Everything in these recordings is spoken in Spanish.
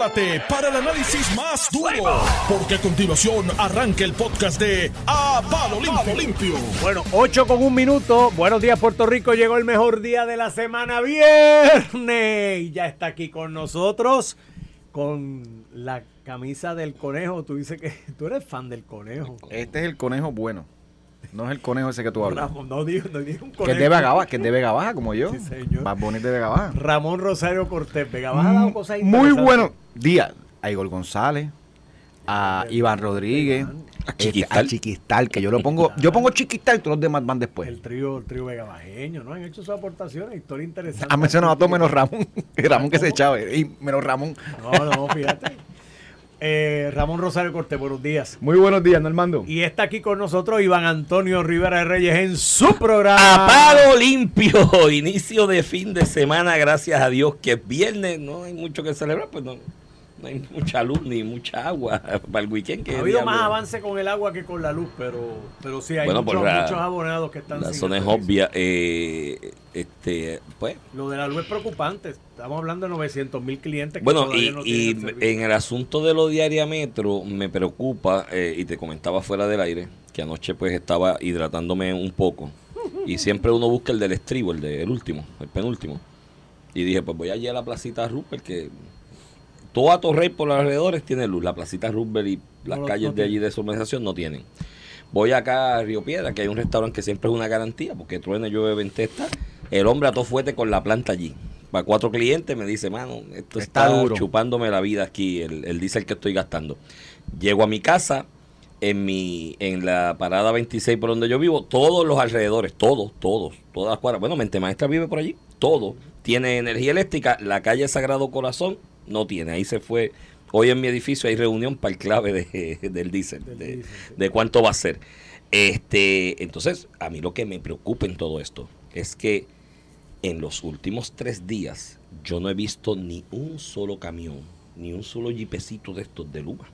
prepárate para el análisis más duro, porque a continuación arranca el podcast de A Palo Limpio. Limpio. Bueno, 8 con un minuto. Buenos días, Puerto Rico. Llegó el mejor día de la semana, viernes. Y ya está aquí con nosotros con la camisa del conejo. Tú dices que tú eres fan del conejo. Este es el conejo bueno. No es el conejo ese que tú hablas. Ramón, no digo, no digo un Que conejo. es de Vega Baja, que es de Vega Baja, como yo. Sí, señor. Más bonito de Vega Baja. Ramón Rosario Cortés. Vega Baja ha dado cosas Muy interesantes. Días a Igor González, a Iván Rodríguez, A este, Chiquistal. a Chiquistal, que yo lo pongo, yo pongo Chiquistal y todos los demás van después. El trío, el trío vegabajeño, ¿no? Han hecho sus aportaciones, historia interesante. Ha mencionado a todos menos Ramón. Ramón que se echaba. Y menos Ramón. No, no, fíjate. Eh, Ramón Rosario Cortés, buenos días. Muy buenos días, Normando. Y está aquí con nosotros Iván Antonio Rivera de Reyes en su programa. A palo limpio, inicio de fin de semana, gracias a Dios que es viernes, no hay mucho que celebrar, pues no, no hay mucha luz ni mucha agua para el weekend. Que Ha habido más avance con el agua que con la luz, pero, pero sí hay Bueno, muchos, la- muchos abonados que están La sin zona es servicio. obvia, eh, este, pues, Lo de la luz es preocupante. Estamos hablando de 900 mil clientes que Bueno, y, no y el en el asunto de lo diaria metro me preocupa, eh, y te comentaba fuera del aire, que anoche pues estaba hidratándome un poco. Y siempre uno busca el del estribo, el del último, el penúltimo. Y dije, pues voy allí a la placita Rupert, que toda Torrey por los alrededores tiene luz. La placita Rupert y las No, calles no de allí de su organización no tienen. Voy acá a Río Piedra, que hay un restaurante que siempre es una garantía, porque truene, llueve, ventesta. El hombre a todo fuerte con la planta allí. Para cuatro clientes me dice, mano, esto Está está, duro. chupándome la vida aquí, el, el diésel que estoy gastando. Llego a mi casa, en mi en la parada 26 por donde yo vivo, todos los alrededores, todos, todos, todas las cuadras. Bueno, Mente Maestra vive por allí, todo. Tiene energía eléctrica, la calle Sagrado Corazón no tiene. Ahí se fue. Hoy en mi edificio hay reunión para el clave de- del diésel, Del de, diésel, sí. de cuánto va a ser. Este, entonces, a mí lo que me preocupa en todo esto es que en los últimos tres días yo no he visto ni un solo camión, ni un solo jipecito de estos de Luma.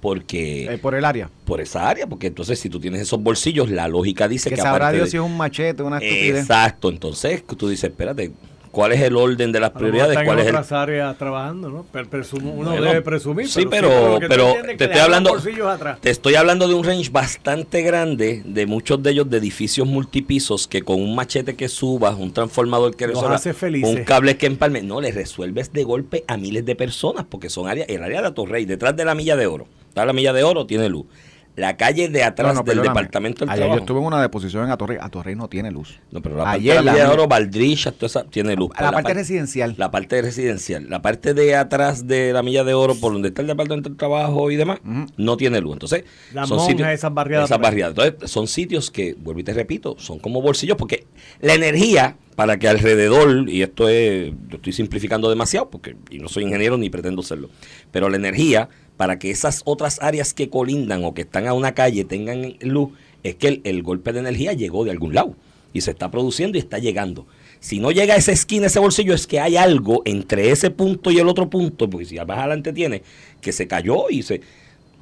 Porque Eh, por el área. por esa área, porque entonces si tú tienes esos bolsillos, la lógica dice Que que, sabrá Dios de- si es un machete, una estupidez. Exacto, entonces tú dices, espérate, ¿cuál es el orden de las prioridades? ¿Cuál en es el otras áreas trabajando, ¿no? Presumo- uno Bueno, debe presumir. Sí, pero, pero te estoy hablando, te estoy hablando de un range bastante grande, de muchos de ellos de edificios multipisos que con un machete que subas, un transformador que resuelva, un cable que empalme, no, le resuelves de golpe a miles de personas porque son áreas, el área de Torrey, detrás de la milla de oro, está la milla de oro, tiene luz. La calle de atrás No, no, del departamento del Ayer yo trabajo. estuve en una deposición en Atorrey. Atorrey no tiene luz. No, pero la parte Ayer de la la milla de oro, Valdrillas, toda esa, tiene luz. la parte par- residencial. La parte residencial, la parte de atrás de la milla de oro, por donde está el departamento del trabajo y demás, no tiene luz. Entonces, Las monjas, esas barriadas Esas por ahí. barriadas. Entonces, son sitios que, vuelvo y te repito, son como bolsillos, porque la energía, para que alrededor, y esto es, yo estoy simplificando demasiado, porque y no soy ingeniero ni pretendo serlo, pero la energía, para que esas otras áreas que colindan o que están a una calle tengan luz, es que el, golpe de energía llegó de algún lado y se está produciendo y está llegando. Si no llega a esa esquina, ese bolsillo, es que hay algo entre ese punto y el otro punto, porque si más adelante tiene, que se cayó y se...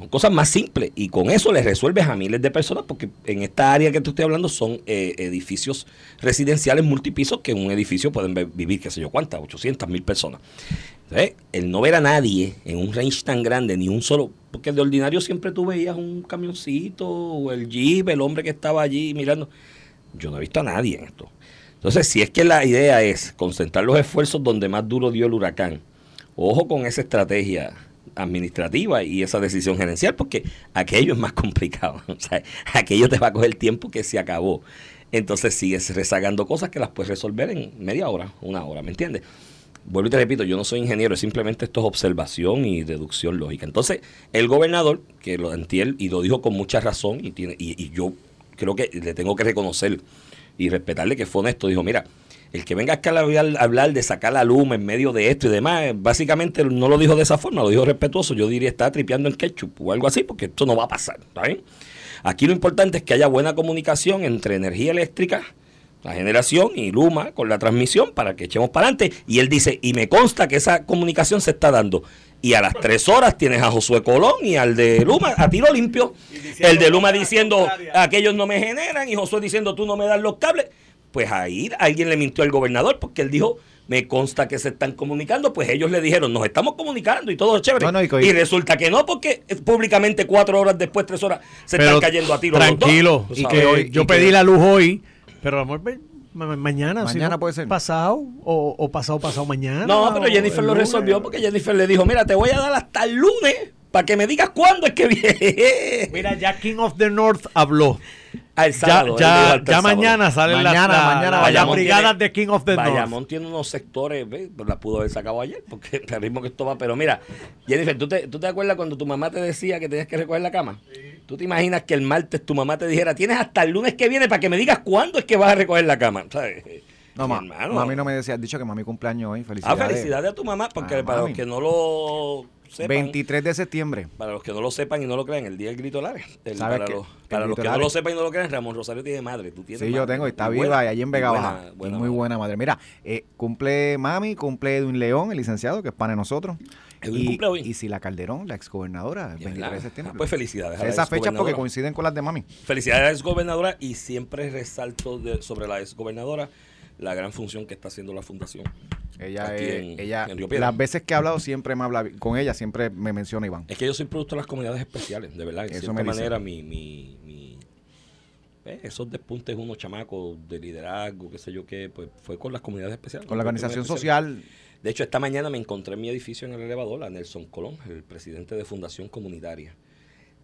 Son cosas más simples y con eso le resuelves a miles de personas porque en esta área que te estoy hablando son eh, edificios residenciales multipisos que en un edificio pueden vivir, qué sé yo cuántas, 800 mil personas. Entonces, el no ver a nadie en un range tan grande, ni un solo, porque de ordinario siempre tú veías un camioncito o el jeep, el hombre que estaba allí mirando. Yo no he visto a nadie en esto. Entonces, si es que la idea es concentrar los esfuerzos donde más duro dio el huracán, ojo con esa estrategia administrativa y esa decisión gerencial, porque aquello es más complicado. O sea, aquello te va a coger tiempo que se acabó. Entonces sigues rezagando cosas que las puedes resolver en media hora, una hora, ¿me entiendes? Vuelvo y te repito, yo no soy ingeniero, simplemente esto es observación y deducción lógica. Entonces, el gobernador, que lo entiende y lo dijo con mucha razón, y, tiene, y, y yo creo que le tengo que reconocer y respetarle que fue honesto, dijo, mira, el que venga acá a hablar, a hablar de sacar la luma en medio de esto y demás, eh, básicamente no lo dijo de esa forma, lo dijo respetuoso, yo diría está tripeando en ketchup o algo así, porque esto no va a pasar, ¿está bien? Aquí lo importante es que haya buena comunicación entre energía eléctrica, la generación y Luma con la transmisión para que echemos para adelante. Y él dice, y me consta que esa comunicación se está dando. Y a las tres horas tienes a Josué Colón y al de Luma a tiro limpio. El de Luma diciendo, aquellos no me generan y Josué diciendo, tú no me das los cables. Pues ahí alguien le mintió al gobernador porque él dijo, me consta que se están comunicando, pues ellos le dijeron, nos estamos comunicando y todo es chévere. No, no, y resulta que no, porque públicamente cuatro horas después, tres horas, se están cayendo a tiro. los dos, Tranquilo. y que hoy- yo y pedí que- la luz hoy, pero a lo mejor ma- ma- mañana. si Mañana no, puede ser. Pasado o, o pasado, pasado mañana. No, pero Jennifer lo resolvió porque Jennifer le dijo, mira, te voy a dar hasta el lunes para que me digas cuándo es que viene. Mira, ya King of the North habló. Ah, el Ya, sábado, ya, el mañana salen las, Mañana, la- mañana, las brigadas tiene- de King of the North. Bayamón tiene unos sectores, ¿ves? Pues la pudo haber sacado ayer, porque el ritmo que esto va. Pero mira, Jennifer, ¿tú te, ¿tú te acuerdas cuando tu mamá te decía que tenías que recoger la cama? ¿Tú te imaginas que el martes tu mamá te dijera, tienes hasta el lunes que viene para que me digas cuándo es que vas a recoger la cama? ¿Sabes? No, ma, hermano. mami no me decía, has dicho que mami cumpleaños hoy, Ah, felicidades. felicidades a tu mamá, porque Ah, para mami. los que no lo sepan, 23 de septiembre. para los que no lo sepan y no lo crean, el día del grito Lares. El- ¿Sabes para los, para los que no lo sepan y no lo crean, Ramón Rosario tiene madre. Tú tienes Sí, yo tengo, está Y viva buena, y allí en y Vega Baja. Y buena muy madre. buena madre. Mira, eh, cumple mami, cumple Edwin León, el licenciado, que es pana de nosotros. Edwin y, cumple hoy. y Sila Calderón, la exgobernadora, el Y 23 de septiembre. Ah, pues felicidades a la Esas fechas porque coinciden con las de mami. Felicidades a la exgobernadora y siempre resalto de- sobre la exgobernadora la gran función que está haciendo la fundación. Ella, es- en- ella en Río las veces que he hablado siempre me habla con ella, siempre me menciona Iván. Es que yo soy producto de las comunidades especiales, de verdad. Eso cierta me manera, mi, mi, mi- eh, esos despuntes unos chamacos de liderazgo, qué sé yo qué, pues fue con las comunidades especiales. Con la organización social, De hecho, esta mañana me encontré en mi edificio en el elevador a Nelson Colón, el presidente de Fundación Comunitaria.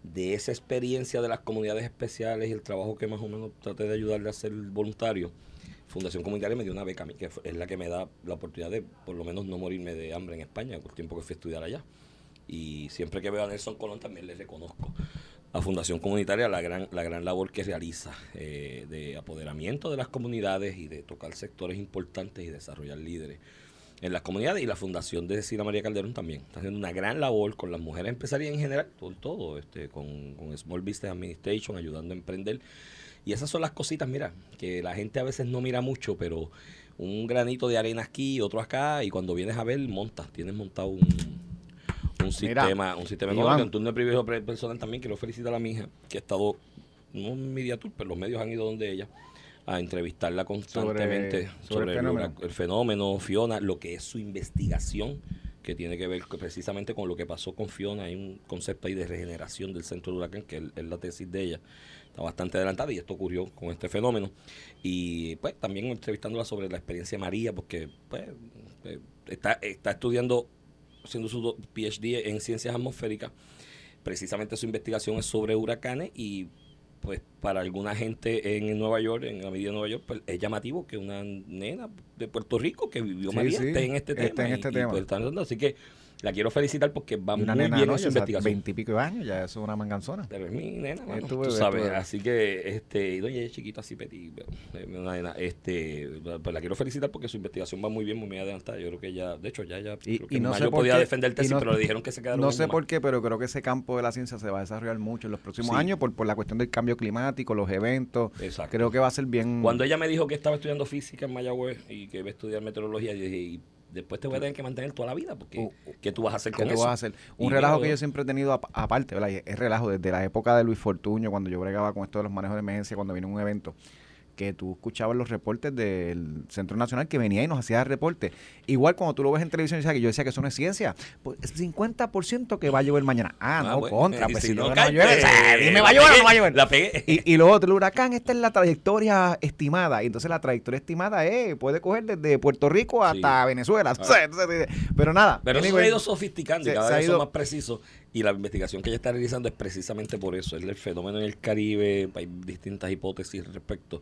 De esa experiencia de las comunidades especiales y el trabajo que más o menos traté de ayudarle a hacer voluntario, Fundación Comunitaria me dio una beca que es la que me da la oportunidad de por lo menos no morirme de hambre en España, por el tiempo que fui a estudiar allá. Y siempre que veo a Nelson Colón también le reconozco a Fundación Comunitaria la gran, la gran labor que realiza eh, de apoderamiento de las comunidades y de tocar sectores importantes y desarrollar líderes en las comunidades y la fundación de Sila María Calderón también está haciendo una gran labor con las mujeres empresarias en general, con todo, este, con, con Small Business Administration, ayudando a emprender. Y esas son las cositas, mira, que la gente a veces no mira mucho, pero un granito de arena aquí, otro acá, y cuando vienes a ver, montas, tienes montado un, un Mira, sistema, un sistema económico. En turno de privilegio personal también quiero felicitar a mi hija, que ha estado, no en media tour, pero los medios han ido donde ella, a entrevistarla constantemente sobre sobre, el el, fenómeno. el fenómeno, Fiona, lo que es su investigación, que tiene que ver precisamente con lo que pasó con Fiona. Hay un concepto ahí de regeneración del centro del huracán, que es, es la tesis de ella. Está bastante adelantada y esto ocurrió con este fenómeno. Y pues también entrevistándola sobre la experiencia de María, porque pues, eh, está, está estudiando, haciendo su PhD en ciencias atmosféricas. Precisamente su investigación es sobre huracanes y pues para alguna gente en Nueva York, en la medida de Nueva York, pues es llamativo que una nena de Puerto Rico que vivió Sí, María sí, esté en este tema. en y- este y, tema. pues, está dando- así que la quiero felicitar porque va muy bien en su Ya investigación. Veintipico de años, ya eso es una manganzona. Pero es mi nena, mano, tú bebé, sabes. bebé. Así que, este, y doña es chiquita así, petit, una nena, este, pues la quiero felicitar porque su investigación va muy bien, muy adelantada. Yo creo que ella, de hecho, ya, ya, Y- creo que y no sé por podía qué- defender tesis, no- pero le dijeron que se quedaron No sé por qué, pero creo que ese campo de la ciencia se va a desarrollar mucho en los próximos Sí. años por, por la cuestión del cambio climático, los eventos. Exacto. Creo que va a ser bien... Cuando ella me dijo que estaba estudiando física en Mayagüez y que iba a estudiar meteorología, yo dije, y después te voy a tener que mantener toda la vida, porque Uh, ¿qué tú vas a hacer ¿Qué con eso? vas a hacer? Un Y relajo que yo siempre he tenido ap- aparte, Es relajo desde la época de Luis Fortuño, cuando yo bregaba con esto de los manejos de emergencia, cuando vino un evento, que tú escuchabas los reportes del Centro Nacional que venía y nos hacía reportes. Igual cuando tú lo ves en televisión, decía que yo decía que eso no es ciencia. Pues es 50% que va a llover mañana. Ah, no, bueno, contra. y Pues si no no, cae, llueve, pues, o sea, dime, ¿va a llover o no va a llover? la pegué. Y, y lo otro, el huracán, esta es la trayectoria estimada. Y entonces la trayectoria estimada es, puede coger desde Puerto Rico hasta Venezuela. Entonces, Pero nada. Pero eso se ha ido sofisticando y cada vez ido- son más precisos. Y la investigación que ella está realizando es precisamente por eso. Es el fenómeno en el Caribe. Hay distintas hipótesis respecto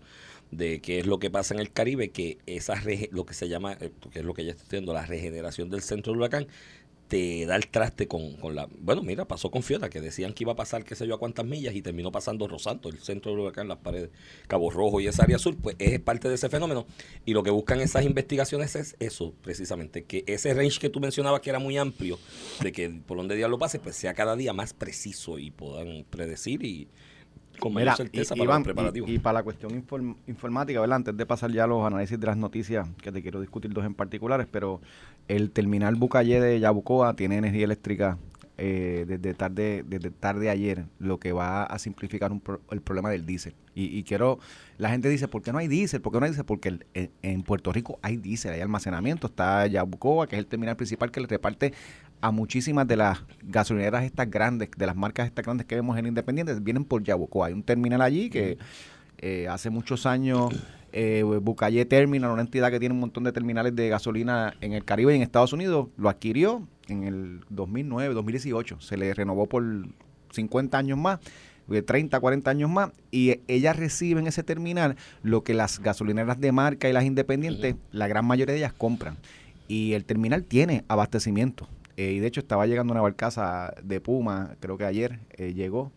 de qué es lo que pasa en el Caribe, que esa lo que se llama, eh, que es lo que ella está estudiando, la regeneración del centro del huracán, te da el traste con, con la... Bueno, mira, pasó con Fiona, que decían que iba a pasar qué sé yo a cuántas millas y terminó pasando Rosanto, el centro del huracán, las paredes, Cabo Rojo y esa área sur, pues es parte de ese fenómeno. Y lo que buscan esas investigaciones es eso, precisamente, que ese range que tú mencionabas que era muy amplio, de que por donde diablo pase, pues sea cada día más preciso y puedan predecir y con mayor Mira, certeza y- para Iván, los preparativos. Y, y para la cuestión inform- informática, ¿verdad? Antes de pasar ya a los análisis de las noticias, que te quiero discutir dos en particulares, pero el terminal Bucayé de Yabucoa tiene energía eléctrica eh, desde tarde desde tarde ayer lo que va a simplificar un pro- el problema del diésel. Y, y quiero, la gente dice, ¿por qué no hay diésel? ¿Por qué no hay diésel? Porque el- en, en Puerto Rico hay diésel, hay almacenamiento, está Yabucoa, que es el terminal principal que le reparte a muchísimas de las gasolineras estas grandes, de las marcas estas grandes que vemos en Independiente, vienen por Yabucoa. Hay un terminal allí que eh, hace muchos años eh, Bucalle Terminal, una entidad que tiene un montón de terminales de gasolina en el Caribe y en Estados Unidos, lo adquirió en el 2009, 2018. Se le renovó por 50 años más, de 30, 40 años más, y ellas reciben ese terminal lo que las gasolineras de marca y las independientes, la gran mayoría de ellas compran. Y el terminal tiene abastecimiento. Eh, y de hecho estaba llegando una barcaza de Puma, creo que ayer eh, llegó,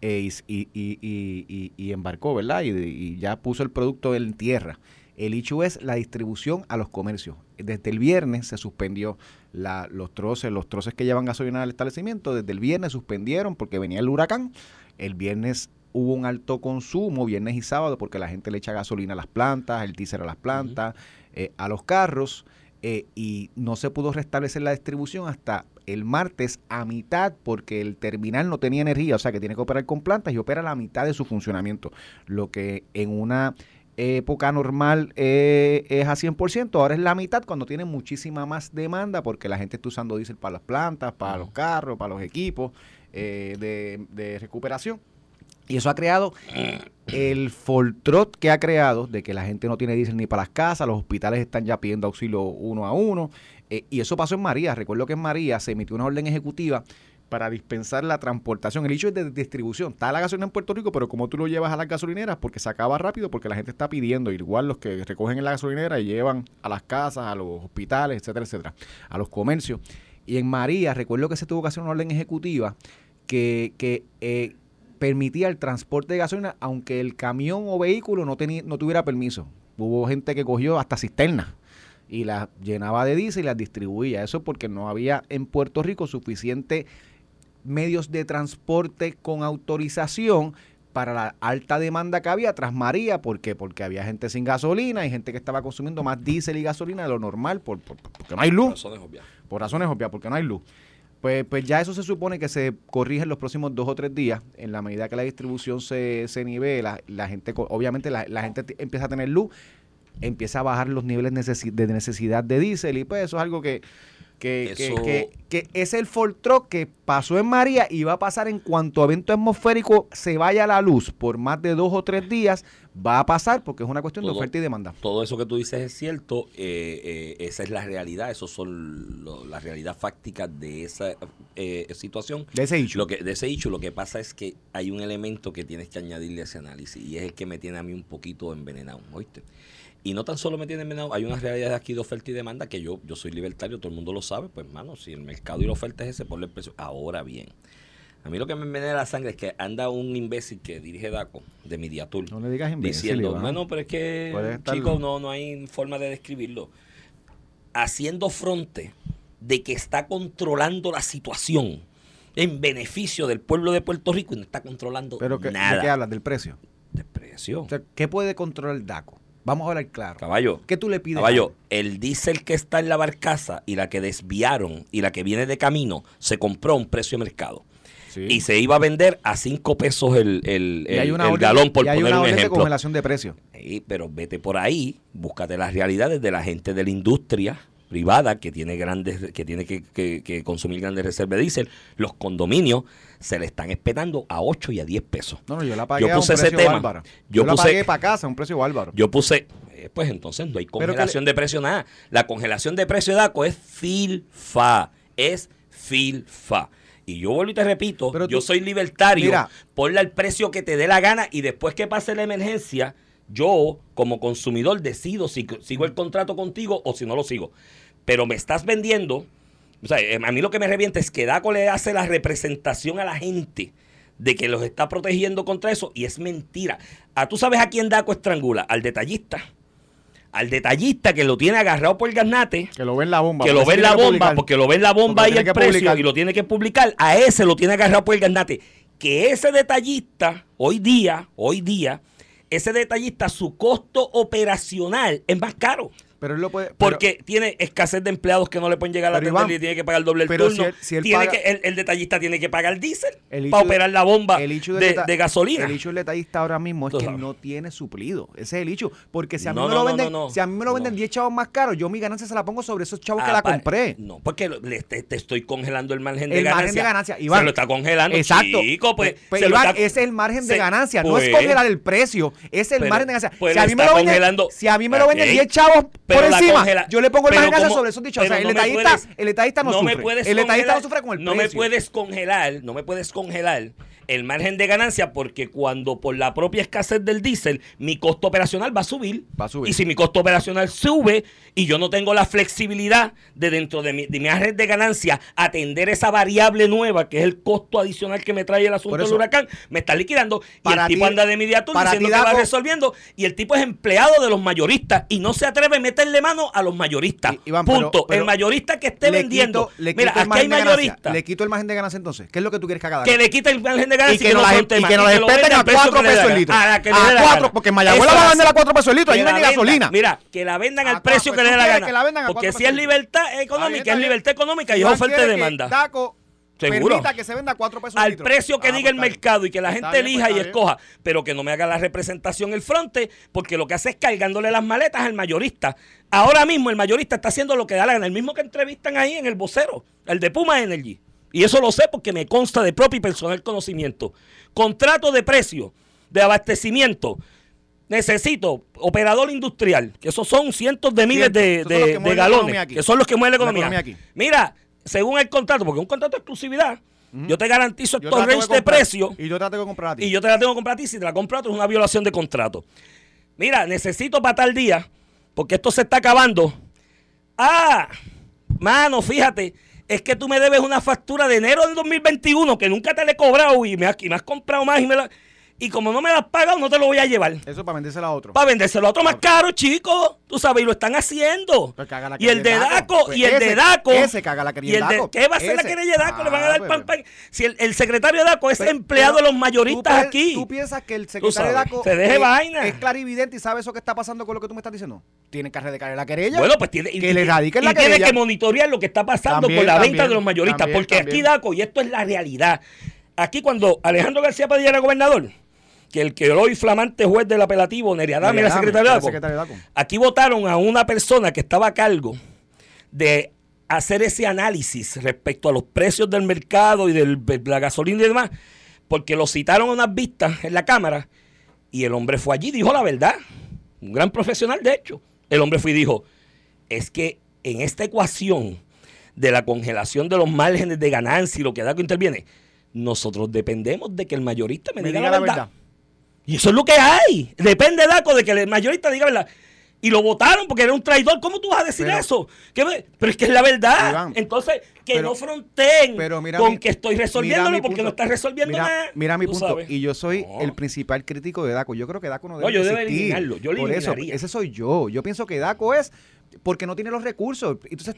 eh, y, y- y- y- embarcó, ¿verdad? Y, ya puso el producto en tierra. El hecho es la distribución a los comercios. Desde el viernes se suspendió la- los troces, los troces que llevan gasolina al establecimiento. Desde el viernes suspendieron porque venía el huracán. El viernes hubo un alto consumo, viernes y sábado, porque la gente le echa gasolina a las plantas, el diésel a las plantas, a los carros, eh, y no se pudo restablecer la distribución hasta el martes a mitad, porque el terminal no tenía energía, o sea que tiene que operar con plantas y opera la mitad de su funcionamiento, lo que en una época normal eh, es a 100%, ahora es la mitad cuando tiene muchísima más demanda porque la gente está usando diésel para las plantas, para los carros, para los equipos eh, de, de recuperación. Y eso ha creado el foltrot que ha creado de que la gente no tiene diésel ni para las casas, los hospitales están ya pidiendo auxilio uno a uno. eh, y eso pasó en María. Recuerdo que en María se emitió una orden ejecutiva para dispensar la transportación. El hecho es de distribución. Está la gasolina en Puerto Rico, pero como tú lo llevas a las gasolineras, porque se acaba rápido, porque la gente está pidiendo, igual los que recogen en la gasolinera y llevan a las casas, a los hospitales, etcétera, etcétera, a los comercios. Y en María, recuerdo que se tuvo que hacer una orden ejecutiva que, que eh, permitía el transporte de gasolina, aunque el camión o vehículo no, tenía, no tuviera permiso. Hubo gente que cogió hasta cisternas y las llenaba de diésel y las distribuía. Eso porque no había en Puerto Rico suficiente medios de transporte con autorización para la alta demanda que había tras María. ¿Por qué? Porque había gente sin gasolina y gente que estaba consumiendo más diésel y gasolina de lo normal por, por- porque no hay luz. Razones obvias. Por razones obvias, porque no hay luz. Pues, pues ya eso se supone que se corrige en los próximos dos o tres días, en la medida que la distribución se, se nivela, la gente, obviamente la, la gente empieza a tener luz, empieza a bajar los niveles de necesidad de diésel y pues eso es algo que, que, que- Eso- que- que es el Fortro que pasó en María y va a pasar en cuanto evento atmosférico se vaya a la luz por más de dos o tres días, va a pasar porque es una cuestión de oferta y demanda. Todo eso que tú dices es cierto, eh, eh, esa es la realidad, esos son lo- la realidad fáctica de esa eh, situación. De ese issue. Lo que, de ese hecho, lo que pasa es que hay un elemento que tienes que añadirle a ese análisis y es el que me tiene a mí un poquito envenenado, ¿oíste? Y no tan solo me tiene envenenado, hay una realidad aquí de oferta y demanda que yo, yo soy libertario, todo el mundo lo sabe, pues mano, si el mercado y la oferta es ese, ponle el precio. Ahora bien, a mí lo que me envenena la sangre es que anda un imbécil que dirige DACO de Mediatur No le digas imbécil, diciendo, bueno, pero es que, chicos, no, no hay forma de describirlo. Haciendo fronte de que está controlando la situación en beneficio del pueblo de Puerto Rico y no está controlando Pero que, ¿de nada. qué hablas? ¿Del precio? De precio. O sea, ¿qué puede controlar DACO? Vamos a hablar claro. Caballo. ¿Qué tú le pides? Caballo, el diésel que está en la barcaza y la que desviaron y la que viene de camino se compró a un precio de mercado. Sí. Y se iba a vender a 5 pesos el, el, el- una el orden- galón, por y hay poner una un orden de ejemplo. congelación de precios. Sí, pero vete por ahí, búscate las realidades de la gente de la industria privada que tiene grandes que tiene que, que- que consumir grandes reservas de diésel, los condominios se le están espetando a 8 y a 10 pesos. No, no, yo la pagué Yo a un puse ese precio tema. bárbaro. Yo Yo, la puse- pagué para casa, a un precio bárbaro. Yo puse, eh, pues entonces no hay congelación de precio nada. La congelación de precio de DACO es FILFA, es FILFA. Y yo vuelvo y te repito, Pero yo tú- soy libertario, Mira. ponle al precio que te dé la gana y después que pase la emergencia, yo como consumidor decido si sigo el contrato contigo o si no lo sigo. Pero me estás vendiendo, o sea, eh, a mí lo que me revienta es que DACO le hace la representación a la gente de que los está protegiendo contra eso y es mentira. Ah, ¿Tú sabes a quién DACO estrangula? Al detallista. Al detallista que lo tiene agarrado por el garnate Que lo ve en la bomba. que lo porque ve en tiene la bomba, publicar. porque lo ve en la bomba Porque y el precio publicar. y lo tiene que publicar, a ese lo tiene agarrado por el gandate. Que ese detallista, hoy día, hoy día, ese detallista, su costo operacional es más caro. Pero él lo puede. pero- Porque tiene escasez de empleados que no le pueden llegar a la y tiene que pagar el doble el pero turno. si él- si él tiene paga- que, el, el detallista tiene que pagar diésel el para operar la bomba el de, gasolina. El hecho del detallista ahora mismo es Tú que sabes. no tiene suplido. Ese es el hecho. Porque si a mí No, me lo no, venden, no, si a mí me lo venden No. 10 chavos más caros, yo mi ganancia se la pongo sobre esos chavos que Ah, la pa- compré. No, porque le- te, te estoy congelando el margen de El ganancia. margen de ganancia, Iván. Se lo está congelando, Exacto. chico, pues. Pues, Iván, está- ese es el margen de se- ganancia. no pues, es congelar el precio, es el margen de ganancia. pues si, a mí me lo venden, congelando- si a mí me lo venden Ok. 10 chavos Pero por encima, congela- yo le pongo el margen como- sobre esos dichos. O sea, el no detallista, puedes- el detallista no, sufre. puedes el detallista no sufre con el No me precio. puedes congelar, no me puedes congelar el margen de ganancia porque cuando por la propia escasez del diésel mi costo operacional va a subir. Va a subir. Y si mi costo operacional sube y yo no tengo la flexibilidad de dentro de mi, de mi margen de ganancia atender esa variable nueva que es el costo adicional que me trae el asunto del huracán, me está liquidando y el tipo ti- anda de mediatur diciendo ti, que va resolviendo y el tipo es empleado de los mayoristas y no se atreve a meterle mano a los mayoristas. I- Iván, pero- Punto. pero el mayorista que esté vendiendo. quito- Mira, aquí hay ganancia. mayoristas Le quito el margen de ganancia entonces. ¿Qué es lo que tú quieres que haga? que le quita el margen de y que, no las, y que nos respeten a al precio 4 que le dé pesos el litro. A la que le dé A la 4, gana. porque en Mayagüez la van a vender a así. 4 pesos el litro. Ahí no hay gasolina. Mira, que la vendan al precio cuatro, que le dé la gana. Porque cuatro si es libertad económica, es libertad económica y es oferta y demanda. Seguro. permita que se venda a 4 pesos el al litro. precio que Ah, diga pues el bien. mercado y que la gente bien, elija pues y escoja, pero que no me haga la representación el fronte, porque lo que hace es cargándole las maletas al mayorista. Ahora mismo el mayorista está haciendo lo que da la gana, el mismo que entrevistan ahí en el vocero, el de Puma Energy. Y eso lo sé porque me consta de propio y personal conocimiento. Contrato de precio, de abastecimiento. Necesito operador industrial, que esos son cientos de miles de, de- de galones, que son los que mueven la La economía. Mira, según el contrato, porque es un contrato de exclusividad, yo te garantizo estos range de comprar, precio Y yo te la tengo que comprar a ti. y yo te la tengo que comprar a ti. Si te la compro a otro, es una violación de contrato. Mira, necesito para tal día, porque esto se está acabando. Ah, mano, fíjate, es que tú me debes una factura de enero del 2021 que nunca te la he cobrado y me has comprado más y me la- Y como no me la has pagado, no te lo voy a llevar. Eso para vendérsela a otro. Para vendérselo a otro más caro, chico. Tú sabes, y lo están haciendo. Pues la y el de Daco, Pues y el de Daco. ese haga la y querella el de, Daco. ¿Qué va a hacer la querella de Daco? Le van a Ah, dar pues, pan, pues. pan. Si el, el secretario de Daco es Pero- empleado de los mayoristas tú aquí. ¿Tú piensas que el secretario de Daco se deje es, vaina. es clarividente y sabe eso que está pasando con lo que tú me estás diciendo? Tiene que radicar la querella. Bueno, pues tiene, y- que le y- tiene que monitorear lo que está pasando También, con la venta de los mayoristas. también, porque aquí. Daco, y esto es la realidad. Aquí cuando Alejandro García Padilla era gobernador, que el que hoy flamante juez del apelativo, Neriadame, era Neriadame, secretario de Daco. Aquí votaron a una persona que estaba a cargo de hacer ese análisis respecto a los precios del mercado y del- de la gasolina y demás, porque lo citaron a unas vistas en la Cámara y el hombre fue allí y dijo la verdad. Un gran profesional, de hecho. El hombre fue y dijo, es que en esta ecuación de la congelación de los márgenes de ganancia y lo que DACO interviene, nosotros dependemos de que el mayorista me, Me diga, diga la la verdad. verdad. Y eso es lo que hay. Depende, Daco, de que el mayorista diga verdad. Y lo votaron porque era un traidor. ¿Cómo tú vas a decir Pero- eso? ¿Qué me- Pero es que es la verdad. Iván, Entonces, que pero- no fronteen Pero mira con mi- que estoy resolviéndolo porque punto. no estás resolviendo mira, nada. Mira mi punto. sabes. Y yo soy No. el principal crítico de Daco. Yo creo que Daco no debe yo debo existir. eliminarlo, yo lo Por eso, ese soy yo. Yo pienso que Daco es porque no tiene los recursos. Entonces,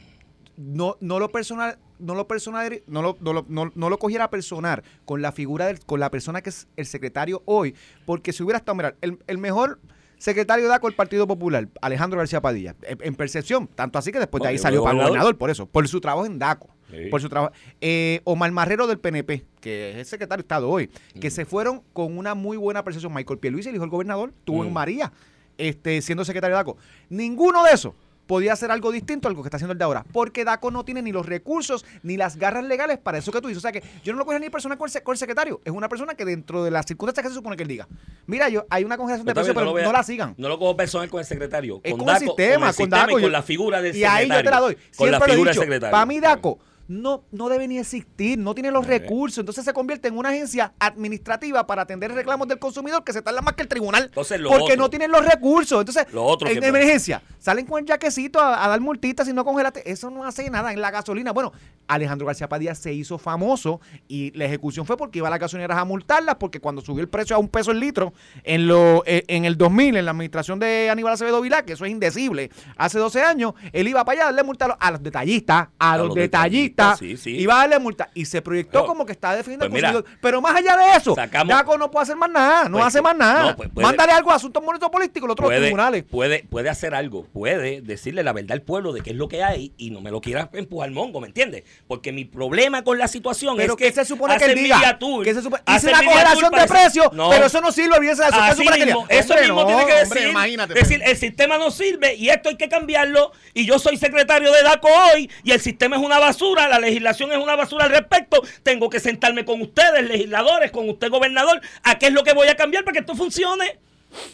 no, no lo personal, no lo personal, no lo, no lo, no- no lo cogiera personal con la figura del, con la persona que es el secretario hoy, porque si hubiera estado, mira, el, el mejor secretario de DACO el Partido Popular, Alejandro García Padilla, en, en percepción, tanto así que después de ahí salió para gobernador. gobernador, por eso, por su trabajo en DACO, Sí. por su trabajo. Eh, Omar Marrero del PNP, que es el secretario de Estado hoy, que se fueron con una muy buena percepción. Michael Pierluisi, el hijo del gobernador, tuvo en Mm. María, este, siendo secretario de DACO. Ninguno de esos podía hacer algo distinto a algo que está haciendo el de ahora, porque DACO no tiene ni los recursos ni las garras legales para eso que tú dices. O sea que yo no lo cojo ni persona con el, se- con el secretario, es una persona que dentro de las circunstancias que se supone que él diga, mira, yo hay una congelación de Está precios, pero no, vea- la sigan. No lo cojo personal con el secretario. Es con con el sistema, con, el con Daco. y yo- con la figura del Y ahí yo te la doy. Con la Siempre lo he figura dicho, del secretario. Para mí, Daco no, no debe ni existir, no tiene los Eh. recursos. Entonces se convierte en una agencia administrativa para atender reclamos del consumidor que se tarda más que el tribunal. Entonces, lo porque otro. no tienen los recursos. Entonces, Lo otro en emergencia, salen con el jaquecito a, a dar multitas y no congelaste. Eso no hace nada en la gasolina. Bueno, Alejandro García Padilla se hizo famoso y la ejecución fue porque iba a las gasolineras a multarlas porque cuando subió el precio a un peso el litro en, lo, eh, en el 2000, en la administración de Aníbal Acevedo Vilá, que eso es indecible, hace 12 años, él iba para allá a darle multa a los, detallistas, a, los detallistas, multa, sí, sí. iba a darle multa. Y se proyectó Pero, como que está defendiendo pues al mira. Pero más allá de eso, sacamos- DACO no puede hacer más nada, no Pues, hace más nada. no, pues puede- Mándale algo a asuntos monetos políticos, los otros puede, tribunales. Puede, puede hacer algo, puede decirle la verdad al pueblo de qué es lo que hay y no me lo quiera empujar mongo, ¿me entiendes? Porque mi problema con la situación Pero es que ¿qué se supone que él diga? tour, ¿Qué se supone? hace Hice una tour de precios, No. pero eso no sirve. ¿Qué se supone que mismo, eso Hombre, mismo no, tiene que hombre, decir. imagínate. decir, el sistema no sirve y esto hay que cambiarlo. Y yo soy secretario de DACO hoy y el sistema es una basura, la legislación es una basura al respecto. Tengo que sentarme con ustedes, legisladores, con usted, gobernador, a qué es lo que voy a cambiar para que esto funcione.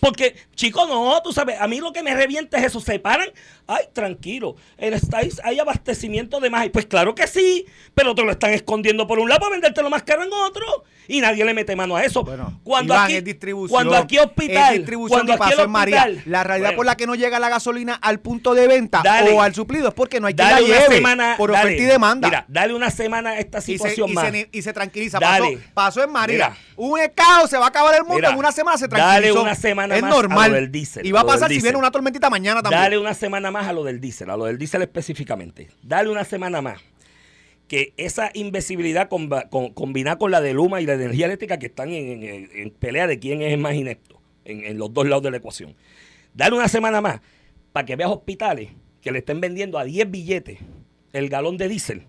Porque, chicos, no, tú sabes, a mí lo que me revienta es eso. Se paran, ay, tranquilo, estáis, hay abastecimiento de más. Pues claro que sí, pero te lo están escondiendo por un lado para vendértelo más caro en otro. Y nadie le mete mano a eso. Bueno, cuando Iván, aquí, es distribución. cuando aquí hospital, es distribución cuando aquí el en María. hospital- La realidad Bueno, por la que no llega la gasolina al punto de venta Dale. o al suplido es porque no hay quien la una lleve semana, por dale, oferta y demanda. Mira, dale una semana a esta y se, situación y, se, y se tranquiliza. Pasó, pasó en María. Mira. un caos, se va a acabar el mundo. Mira, en una semana se dale tranquilizó. una semana es más a normal. lo del diésel, y va a pasar si viene una tormentita mañana también. Dale una semana más a lo del diésel, a lo del diésel específicamente. Dale una semana más. Que esa invisibilidad comba- con- combinada con la de Luma y la de energía eléctrica que están en, en- en pelea de quién es el más inepto en, en los dos lados de la ecuación. Dale una semana más para que veas hospitales que le estén vendiendo a 10 billetes el galón de diésel,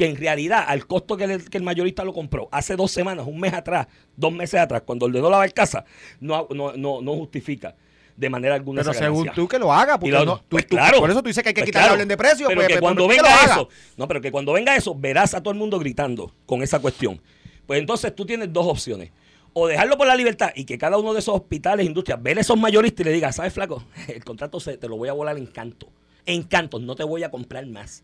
que en realidad al costo que, le- que el mayorista lo compró hace dos semanas, un mes atrás, dos meses atrás, cuando ordenó la barcaza, no, no, no, no justifica de manera alguna Pero según ganancia. tú que lo haga, porque Y la- no, tú- pues tú- claro. por eso tú dices que hay que Pues quitarle claro. orden de precio. Pero pues, que pues, cuando que venga haga. eso, no, pero que cuando venga eso, verás a todo el mundo gritando con esa cuestión. Pues entonces tú tienes dos opciones. O dejarlo por la libertad y que cada uno de esos hospitales, industrias, ver a esos mayoristas y le diga, ¿sabes, flaco? El contrato se, te lo voy a volar en canto. En canto, no te voy a comprar más.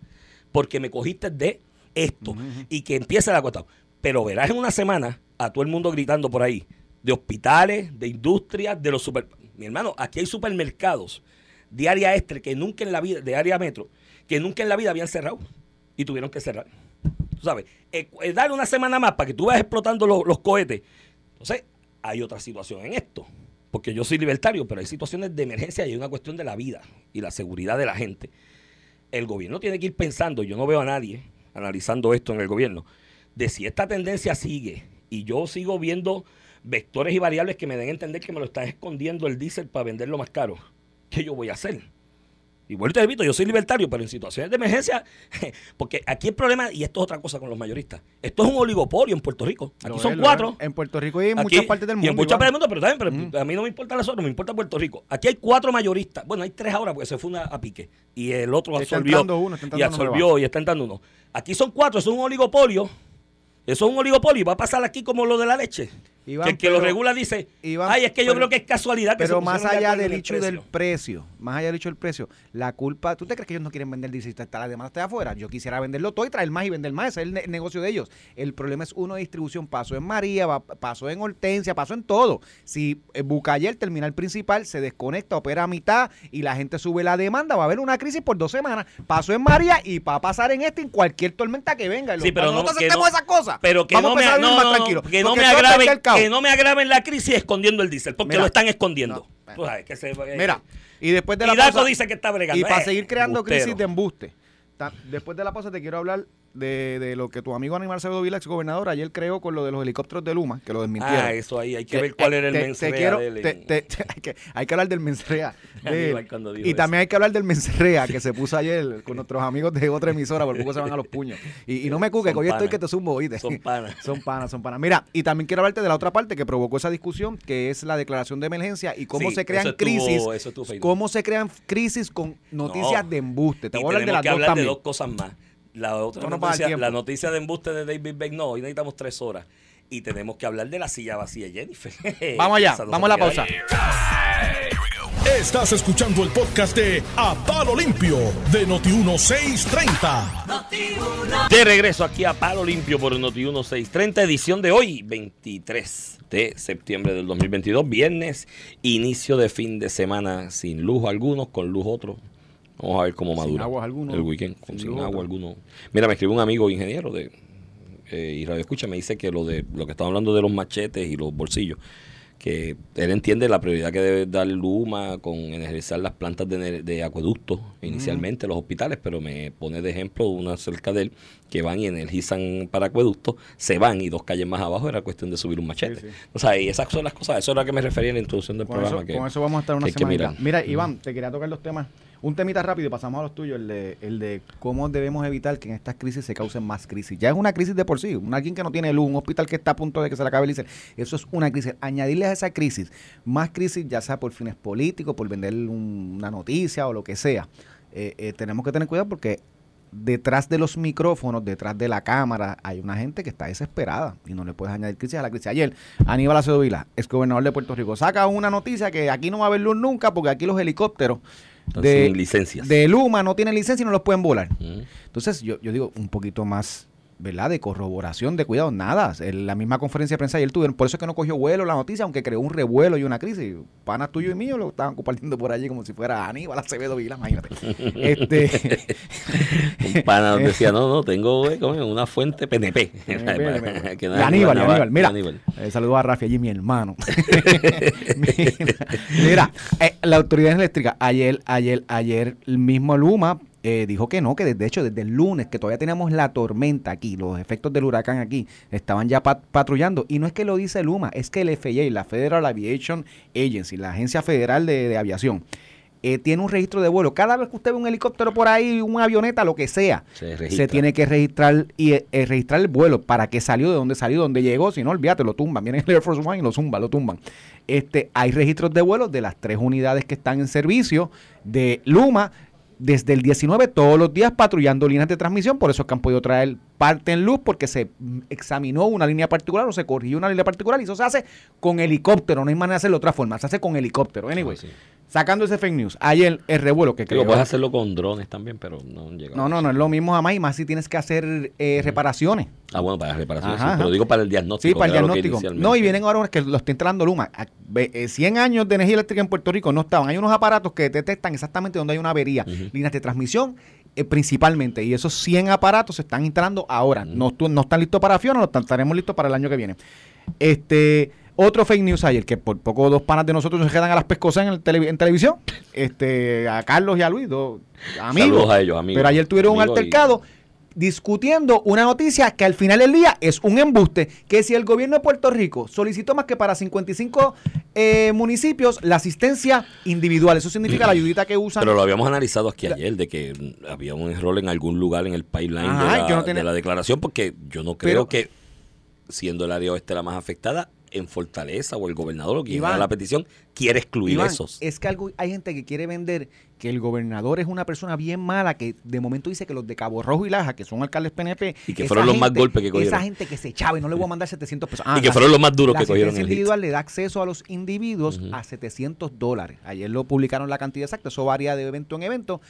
Porque me cogiste de esto. Y que empiece la cuestión. Pero verás en una semana a todo el mundo gritando por ahí. De hospitales, de industrias, de los super... Mi hermano, aquí hay supermercados de área extra que nunca en la vida, de área metro, que nunca en la vida habían cerrado y tuvieron que cerrar. Tú sabes, eh, eh, darle una semana más para que tú vayas explotando los, los cohetes. Entonces, hay otra situación en esto. Porque yo soy libertario, pero hay situaciones de emergencia y hay una cuestión de la vida y la seguridad de la gente. El gobierno tiene que ir pensando, yo no veo a nadie analizando esto en el gobierno, de si esta tendencia sigue y yo sigo viendo vectores y variables que me den a entender que me lo están escondiendo el diésel para venderlo más caro. ¿Qué yo voy a hacer? Y vuelvo y repito, yo soy libertario, pero en situaciones de emergencia, porque aquí el problema, y esto es otra cosa con los mayoristas, esto es un oligopolio en Puerto Rico. Aquí Lo son es, cuatro. En Puerto Rico y en Aquí- muchas partes del mundo. Y en muchas partes del mundo, pero también, pero a mí no me importa las otras, me importa Puerto Rico. Aquí hay cuatro mayoristas. Bueno, hay tres ahora porque se fue una a pique. Y el otro Está absorbió. uno, está y entrando uno absorbió y está entrando uno. Aquí son cuatro, eso es un oligopolio. Eso es un oligopolio y va a pasar aquí como lo de la leche. Iván, que el que lo regula dice, Iván, ay, es que yo pero- creo que es casualidad que Pero se más allá del hecho del precio. más allá del hecho del precio, la culpa, ¿tú te crees que ellos no quieren vender diésel? Está la demanda está afuera. Yo quisiera venderlo todo y traer más y vender más. Ese es el, ne- negocio de ellos. El problema es uno de distribución. Pasó en María, va- pasó en Hortensia, pasó en todo. Si eh, Bucayer, el terminal principal, se desconecta, opera a mitad y la gente sube la demanda, va a haber una crisis por dos semanas. Pasó en María y va a pasar en este en cualquier tormenta que venga. Sí, pero no, nosotros no- esas cosas, Pero que vamos no a me, a no, más que me todo que no me agraven la crisis escondiendo el diésel, porque Mira, lo están escondiendo. no, Tú sabes, que se- eh, Mira, y después de y la Daco pausa- dice que está bregando. Y para Eh, seguir creando embustero. crisis de embuste. Después de la pausa te quiero hablar de, de lo que tu amigo Aníbal Acevedo Vila, ex gobernador, ayer creó con lo de los helicópteros de Luma, que lo desmintieron. Ah, eso ahí, hay que Te- ver cuál era el te- te- hay, que, hay que hablar del dijo y eso. también hay que hablar del mensrea que se puso ayer con nuestros amigos de otra emisora, por poco se van a los puños. Y, y no me cuques, que hoy estoy que te zumbo, oíste. Son panas. Son panas, son panas. Mira, y también quiero hablarte de la otra parte que provocó esa discusión, que es la declaración de emergencia y cómo Sí, se crean eso crisis. eso cómo se crean crisis con noticias No. de embuste. Te voy a hablar de las que dos hablar también. de dos cosas más. La otra No noticia, la noticia de embuste de David Beck, no, hoy necesitamos tres horas. Y tenemos que hablar de la silla vacía, Jennifer. Vamos allá, vamos a la pausa. ahí. Estás escuchando el podcast de A Palo Limpio de Noti1630. De regreso aquí a Palo Limpio por Noti 1630, edición de hoy, 23 de septiembre del 2022, viernes, inicio de fin de semana sin luz algunos, con luz otros. Vamos a ver cómo Sin madura aguas algunos, el weekend, con- sin sin, agua alguno. Mira, me escribió un amigo ingeniero de eh, y Radio Escucha, me dice que lo de lo que estamos hablando de los machetes y los bolsillos, que él entiende la prioridad que debe dar Luma con energizar las plantas de, de acueducto inicialmente, los hospitales, pero me pone de ejemplo una cerca de él que van y energizan para acueducto, se van y dos calles más abajo era cuestión de subir un machete. Sí, sí. O sea, y esas son las cosas, eso es a lo que me refería en la introducción del Con programa. eso, que, con eso vamos a estar una mirar. Mira, Iván, te quería tocar los temas. Un temita rápido pasamos a los tuyos, el de, el de cómo debemos evitar que en estas crisis se causen más crisis. Ya es una crisis de por sí. Un alguien que no tiene luz, un hospital que está a punto de que se le acabe el ICER. Eso es una crisis. Añadirle a esa crisis más crisis, ya sea por fines políticos, por vender un- una noticia o lo que sea. Eh, eh, tenemos que tener cuidado porque detrás de los micrófonos, detrás de la cámara, hay una gente que está desesperada y no le puedes añadir crisis a la crisis. Ayer, Aníbal Acevedo Vila, ex gobernador de Puerto Rico, saca una noticia que aquí no va a haber luz nunca porque aquí los helicópteros de, licencias. de Luma no tienen licencia y no los pueden volar. Mm. Entonces, yo, yo digo un poquito más, ¿verdad? De corroboración, de cuidado, nada. En la misma conferencia de prensa ayer tuvieron, por eso es que no cogió vuelo la noticia, aunque creó un revuelo y una crisis. Panas tuyo y mío lo estaban compartiendo por allí como si fuera Aníbal Acevedo Vila, imagínate. este, Un pana decía, no, no, tengo eh, una fuente PNP. Que no Aníbal, Aníbal. Mira, Aníbal. eh, saludos a Rafi allí, mi hermano. mira, mira, eh, la autoridad eléctrica, ayer, ayer, ayer, el mismo Luma eh, dijo que no, que de hecho desde el lunes, que todavía teníamos la tormenta aquí, los efectos del huracán aquí, estaban ya pat- patrullando. Y no es que lo dice Luma, es que el FAA, la Federal Aviation Agency, la Agencia Federal de, de Aviación, eh, tiene un registro de vuelo. Cada vez que usted ve un helicóptero por ahí, una avioneta, lo que sea, Se tiene que registrar y eh, registrar el vuelo para qué salió, de dónde salió, dónde llegó. Si no, olvídate, lo tumban. Viene el Air Force One y lo zumba, lo tumban. Este, hay registros de vuelo de las tres unidades que están en servicio de Luma desde el 19 todos los días patrullando líneas de transmisión, por eso es que han podido traer parte en luz porque se examinó una línea particular o se corrigió una línea particular y eso se hace con helicóptero, no hay manera de hacerlo de otra forma, se hace con helicóptero. Anyway, Ah, sí. sacando ese fake news, ayer el revuelo que creó- puedes hacerlo con drones también, pero no han llegado. no, no, no es lo mismo jamás y más si tienes que hacer eh, reparaciones. Ah, bueno, para reparaciones, Ajá, sí, pero digo para el diagnóstico. Sí, para el diagnóstico. No, y vienen ahora que lo está instalando Luma. A- ve- eh, 100 años de energía eléctrica en Puerto Rico no estaban. Hay unos aparatos que detectan exactamente donde hay una avería. Líneas de transmisión eh, principalmente. Y esos 100 aparatos se están instalando ahora. no, no están listos para Fiona, no estaremos listos para el año que viene. Este... Otro fake news ayer, que por poco dos panas de nosotros se quedan a las pescosas en, el tele- en televisión. Este, a Carlos y a Luis, dos amigos. Saludos a ellos, amigos. Pero ayer tuvieron un y- altercado discutiendo una noticia que al final del día es un embuste, que si el gobierno de Puerto Rico solicitó más que para 55 eh, municipios la asistencia individual, eso significa la ayudita que usan. Pero lo habíamos analizado aquí ayer, de que mm, había un error en algún lugar en el pipeline Ajá, de, la, yo no tenía- de la declaración, porque yo no creo Pero- que, siendo el área oeste la más afectada, en Fortaleza o el gobernador o quien Iván, haga la petición quiere excluir Iván, esos. es que algo, hay gente que quiere vender que el gobernador es una persona bien mala, que de momento dice que los de Cabo Rojo y Laja, que son alcaldes PNP, Y que fueron los más golpes que cogieron. Esa gente que se echaba y no le voy a mandar 700 pesos. y que la- fueron los más duros la que cogieron hit. individual le da acceso a los individuos Ujú. a 700 dólares. Ayer lo publicaron la cantidad exacta, eso varía de evento en evento.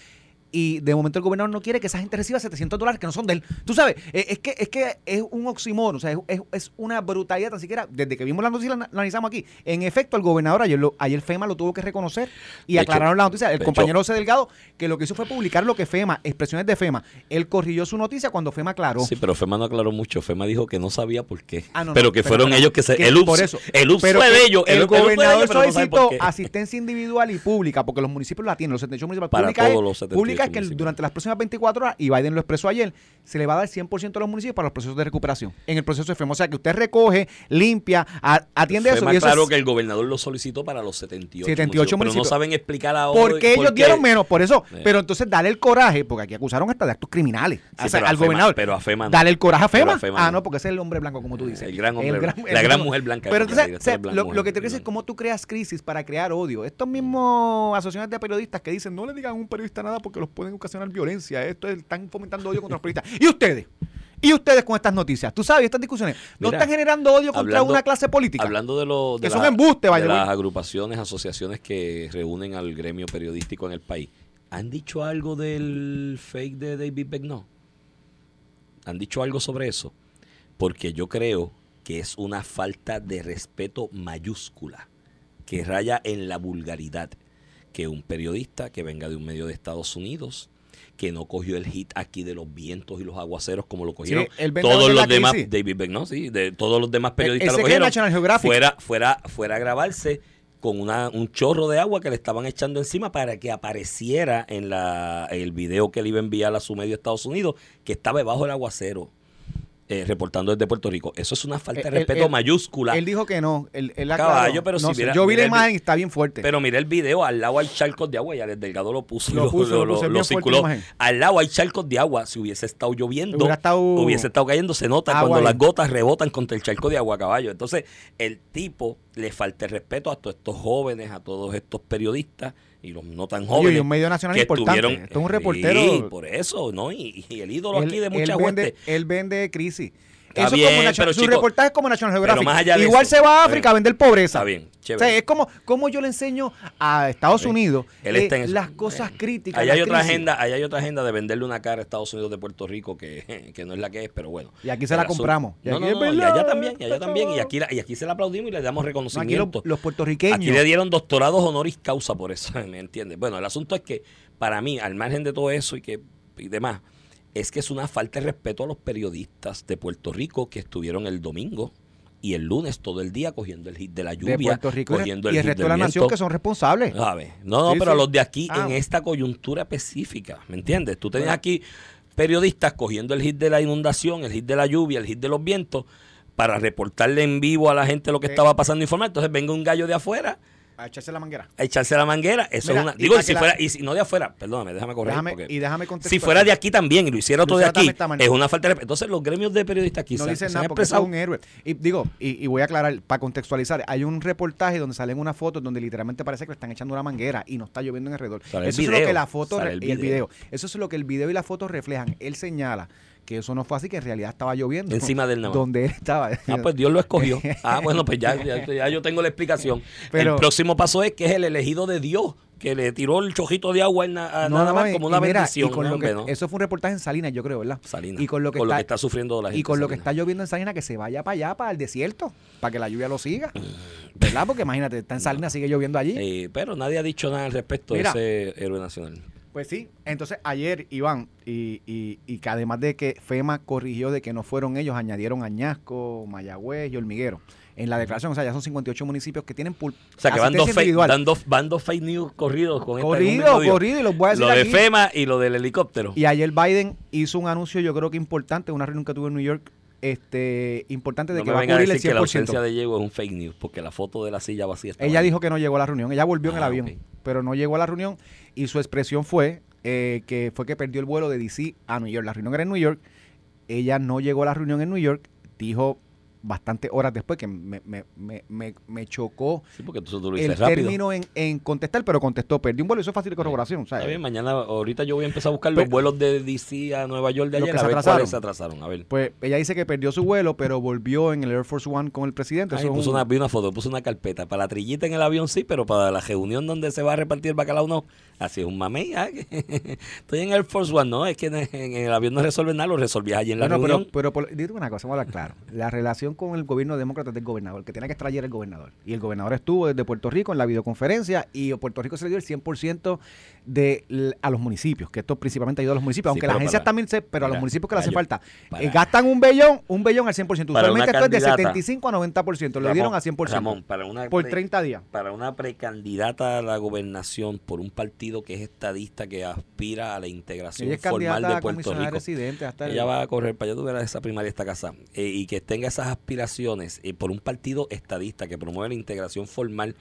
Y de momento el gobernador no quiere que esa gente reciba 700 dólares que no son de él. Tú sabes, eh, es que es que es un oxímoron, o sea, es, es- una brutalidad tan siquiera. Desde que vimos la noticia, la analizamos aquí. En efecto, el gobernador ayer, lo, ayer FEMA lo tuvo que reconocer y De hecho- aclararon la noticia. El compañero José Delgado, que lo que hizo fue publicar lo que FEMA, expresiones de FEMA. Él corrigió su noticia cuando FEMA aclaró. Sí, pero FEMA no aclaró mucho. FEMA dijo que no sabía por qué. Ah, no, pero no, que fueron pero- ellos que se. que el UPS, por eso. el UPS Pero fue de ellos. El, gobernador no solicitó asistencia individual y pública, porque los municipios la tienen, los 78 municipios. Para pública todos es, los 78 pública es que municipios. durante las próximas 24 horas, y Biden lo expresó ayer, se le va a dar 100% a los municipios para los procesos de recuperación. En el proceso de FEMA. O sea, que usted recoge, limpia, a- atiende eso. Y eso claro es- que el gobernador lo solicitó para los 78, 78 municipios, pero no municipios. saben explicar ahora. porque ellos dieron menos, por eso. Eh. Pero entonces dale el coraje, porque aquí acusaron hasta de actos criminales. Sí, O sea, pero a al FEMA- gobernador. pero a FEMA no. Dale el coraje a FEMA. a FEMA ah, no. porque ese es el hombre blanco, como tú dices. El gran hombre El blanco. La gran mujer blanca, Pero entonces, o sea, lo, mujer lo que te quiero decir es cómo tú creas crisis para crear odio. Estos mismos asociaciones de periodistas que dicen, no le digan a un periodista nada porque los pueden ocasionar violencia. Esto es- están fomentando odio contra los periodistas. ¿Y ustedes? ¿Y ustedes con estas noticias? ¿Tú sabes? Estas discusiones no Mira, están generando odio contra hablando- una clase política. Hablando de, lo, de, Que son embuste, vaya, de las agrupaciones, asociaciones que reúnen al gremio periodístico en el país, ¿han dicho algo del fake de David Beckno? ¿Han dicho algo sobre eso? Porque yo creo que es una falta de respeto mayúscula, que raya en la vulgaridad, que un periodista que venga de un medio de Estados Unidos que no cogió el hit aquí de los vientos y los aguaceros como lo cogieron Sí, todos de los demás, crisis. David Beck, ¿no? Sí, de todos los demás periodistas ese lo cogieron. Fuera, fuera, fuera a grabarse con una, un chorro de agua que le estaban echando encima para que apareciera en la, el video que le iba a enviar a su medio de Estados Unidos, que estaba debajo del aguacero, eh, reportando desde Puerto Rico. Eso es una falta de Él- respeto él- mayúscula. Él dijo que no. Él. Caballo, pero No si mira- Yo vi la el imagen y está bien fuerte. Pero mira el video, al lado hay charcos de agua y Alex Delgado lo puso, Lo puso, lo circuló. Al lado hay charcos de agua. Si hubiese estado lloviendo, Hubiera estado- hubiese estado cayendo. Se nota Agua cuando ahí. las gotas rebotan contra el charco de agua, caballo. Entonces, el tipo le falta el respeto a todos estos jóvenes, a todos estos periodistas y los no tan Oye, jóvenes. y un medio nacional que importante. estuvieron- Esto es un reportero. Sí, por eso, ¿no? Y, y el ídolo él, aquí de él mucha vende, gente. él vende crisis. Está Eso bien, es como National- pero, su chico, reportaje es como National Geographic. más allá de Igual eso, se va a África a vender pobreza. Está bien, O chévere. sea, es como, como yo le enseño a Estados Sí. Unidos Él eh, en las cosas críticas. Allá hay otra agenda, allá hay otra agenda de venderle una cara a Estados Unidos de Puerto Rico que, que no es la que es, pero bueno. Y aquí se la compramos. Y No, aquí no, no, y allá también, y allá también, y aquí, la- y aquí se la aplaudimos y le damos No, aquí reconocimiento. los, los puertorriqueños. Aquí le dieron doctorados honoris causa por eso, ¿me entiendes? Bueno, el asunto es que para mí, al margen de todo eso y que y demás, es que es una falta de respeto a los periodistas de Puerto Rico que estuvieron el domingo y el lunes todo el día cogiendo el hit de la de lluvia, Puerto Rico y- cogiendo y el resto de la nación que son responsables. ¿Sabes? No, no, Sí, pero sí. los de aquí Ah. en esta coyuntura específica, ¿me entiendes? Tú tenías aquí periodistas cogiendo el hit de la inundación, el hit de la lluvia, el hit de los vientos, para reportarle en vivo a la gente lo que Sí. estaba pasando informar. Entonces venga un gallo de afuera A echarse la manguera. a echarse la manguera. Eso Mira, es una. y Digo, y si la- fuera, y si no de afuera, perdóname, déjame correr. Déjame- porque y déjame si contextualizar. fuera de aquí también y lo hiciera otro de aquí, es una falta de respeto. Entonces, los gremios de periodistas quizás no dicen nada porque es un héroe. Y digo, y, y voy a aclarar, para contextualizar, hay un reportaje donde salen unas fotos donde literalmente parece que le están echando una manguera y no está lloviendo en alrededor. Sale eso es lo que la foto el y el video. Eso es lo que el video y la foto reflejan. Él señala que eso no fue así, que en realidad estaba lloviendo. Encima del. Donde él estaba. Ah, pues Dios lo escogió. Ah, bueno, pues ya, ya, ya yo tengo la explicación. Pero- el próximo paso es que es el elegido de Dios, que le tiró el chojito de agua en a- No, nada más como una mira, bendición. y con ¿no, lo que- hombre, no? Eso fue un reportaje en Salinas, yo creo, ¿verdad? Salinas. Y con lo que, Con lo está, que está sufriendo la gente Y con lo que está lloviendo en Salinas, que se vaya para allá, para el desierto, para que la lluvia lo siga. ¿Verdad? Porque imagínate, está en Salinas, sigue lloviendo allí. Eh, pero nadie ha dicho nada al respecto Mira. de ese héroe nacional. Pues sí, entonces ayer, Iván, y, y, y que además de que FEMA corrigió de que no fueron ellos, añadieron Añasco, Mayagüez y Hormiguero. En la declaración, o sea, ya son 58 municipios que tienen pul- O sea, que van dos, individual. dan dos, van dos fake news corridos con Corrido, día. corrido, y los voy a decir Lo de aquí. FEMA y lo del helicóptero. Y ayer Biden hizo un anuncio, yo creo que importante, una reunión que tuvo en New York, este importante de no que va a cubrir el decir que la ausencia 100%. de Diego es un fake news, porque la foto de la silla vacía está Ella dijo que no llegó a la reunión, ella volvió en el Ah, avión, pero no llegó a la reunión y su expresión fue eh, que fue que perdió el vuelo de DC a New York. La reunión era en New York, ella no llegó a la reunión en New York, dijo bastantes horas después que me, me, me, me, me chocó Sí, porque tú, tú lo el rápido. término en, en contestar, pero contestó, perdió un vuelo, eso es fácil de corroboración. Está bien, mañana, ahorita yo voy a empezar a buscar Pero- los vuelos de DC a Nueva York de ayer, que a se atrasaron. cuáles se atrasaron. A ver. Pues ella dice que perdió su vuelo, pero volvió en el Air Force One con el presidente. Eso es puso un- una, vi una foto, puso una carpeta. Para la trillita en el avión sí, pero para la reunión donde se va a repartir el bacalao no. Así es un mamey. que Estoy en Air Force One, no, es que en, el avión no resuelve nada, lo resolvías allí en la Bueno, reunión. pero, pero por- dite una cosa, vamos a hablar claro. La relación con el gobierno demócrata del gobernador, que tiene que estar ayer el gobernador. Y el gobernador estuvo desde Puerto Rico en la videoconferencia y Puerto Rico se le dio el 100% de, a los municipios, que esto principalmente ayuda a los municipios, Sí, aunque las agencias también se, pero a los municipios que le hace falta. eh, gastan un bellón, un bellón al 100%. Para una Usualmente esto es de candidata. 75 a 90%, le Ramón, dieron a 100%. Ramón, para una por pre- 30 días. Para una precandidata a la gobernación por un partido que es estadista, que aspira a la integración formal de Puerto Rico. residente hasta el- Ella va a correr para allá, tú verás esa primaria esta casa. Eh, y que tenga esas aspiraciones eh, por un partido estadista que promueve la integración formal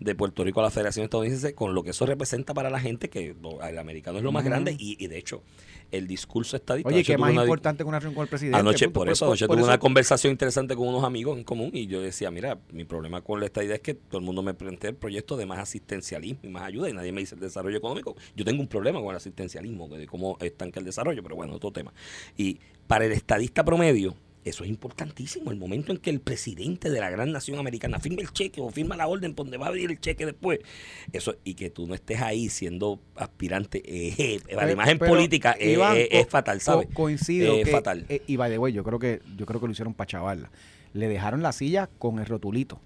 de Puerto Rico a la Federación Estadounidense, con lo que eso representa para la gente, que lo- el americano es lo más grande, y, y de hecho, el discurso estadista. Oye, anoche qué más una importante que una reunión con el presidente. Anoche, punto. por eso, anoche por tuve eso- una conversación interesante con unos amigos en común y yo decía, mira, mi problema con la estadidad es que todo el mundo me plantea el proyecto de más asistencialismo y más ayuda y nadie me dice el desarrollo económico. Yo tengo un problema con el asistencialismo, de cómo estanca el desarrollo, pero bueno, otro tema. Y para el estadista promedio, eso es importantísimo. El momento en que el presidente de la gran nación americana firme el cheque o firma la orden por donde va a abrir el cheque después, eso y que tú no estés ahí siendo aspirante, eh, eh, imagen pero, política eh, Iván, eh, es fatal, ¿sabes? co- coincido Es fatal. eh, y by the way, yo creo que yo creo que lo hicieron para chavarla. Le dejaron la silla con el rotulito.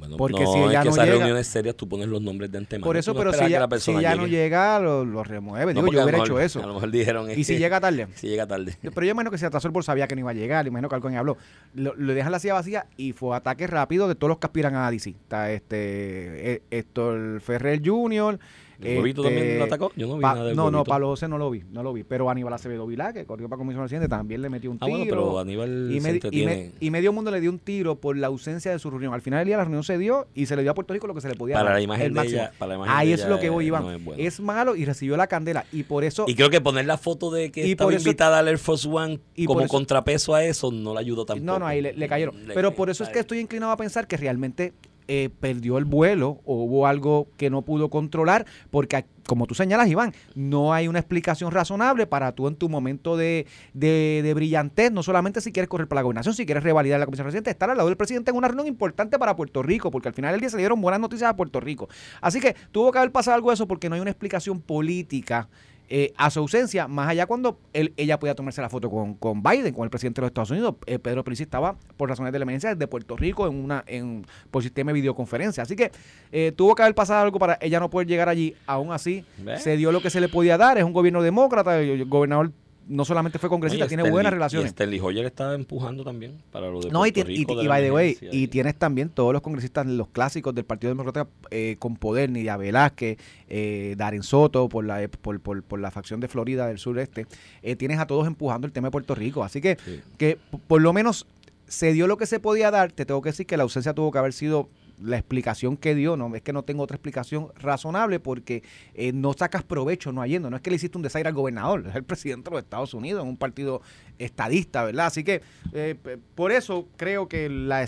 Bueno, Porque no, si ella es que no esas llega- reuniones serias tú pones los nombres de antemano. Por eso, no pero si ella, la si persona ella no llega, lo, lo remueve. No, Digo, yo hubiera mejor- hecho eso. A lo mejor dijeron. Y si que- llega tarde. Si llega tarde. Pero yo imagino que se atrasó el por sabía que no iba a llegar, imagino que alguien habló. Lo, lo dejan la silla vacía y fue ataque rápido de todos los que aspiran a DC. Está este eh, Héctor Ferrer Jr. ¿El huevito también lo atacó? Yo no vi Pa- nada del No, no, huevito. Palo José no lo vi, no lo vi. Pero Aníbal Acevedo Vilá, que corrió para comisión presidente, también le metió un Ah, tiro. bueno, pero Aníbal y, se me- y, entretiene. me- y medio mundo le dio un tiro por la ausencia de su reunión. Al final del día la reunión se dio y se le dio a Puerto Rico lo que se le podía Para dar. la imagen de ella- para la imagen Ahí de es lo que voy, es- Iván. no es bueno. es malo y recibió la candela. Y por eso Y creo que poner la foto de que Y estaba por eso- invitada al Air Force One y como eso- contrapeso a eso no le ayudó tampoco. No, no, ahí le, le cayeron. Le- Pero por eso es que estoy inclinado a pensar que realmente eh, perdió el vuelo o hubo algo que no pudo controlar, porque como tú señalas, Iván, no hay una explicación razonable para tú en tu momento de, de, brillantez, no solamente si quieres correr para la gobernación, si quieres revalidar la comisión reciente, estar al lado del presidente en una reunión importante para Puerto Rico, porque al final del día se dieron buenas noticias a Puerto Rico. Así que tuvo que haber pasado algo de eso porque no hay una explicación política eh, a su ausencia, más allá cuando él, ella podía tomarse la foto con, con Biden, con el presidente de los Estados Unidos. Eh, Pedro Pérez estaba por razones de la emergencia desde Puerto Rico en una en por sistema de videoconferencia. Así que eh, tuvo que haber pasado algo para ella no poder llegar allí. Aún así, se dio lo que se le podía dar. Es un gobierno demócrata. El gobernador no solamente fue congresista, tiene Stanley- buenas Y relaciones. Stanley Hoyer estaba empujando también para lo de No, y, Puerto y, Rico. de y la by the way, y tienes también todos los congresistas, los clásicos del Partido Demócrata eh, con poder, Nidia Velázquez, eh, Darren Soto, por la, por, por, por la facción de Florida del sureste, eh, tienes a todos empujando el tema de Puerto Rico. Así que, Sí. que por lo menos se dio lo que se podía dar. Te tengo que decir que la ausencia tuvo que haber sido la explicación que dio, no es que no tengo otra explicación razonable porque eh, no sacas provecho no yendo, no es que le hiciste un desaire al gobernador, es el presidente de los Estados Unidos, en un partido estadista, ¿verdad? Así que eh, por eso creo que la,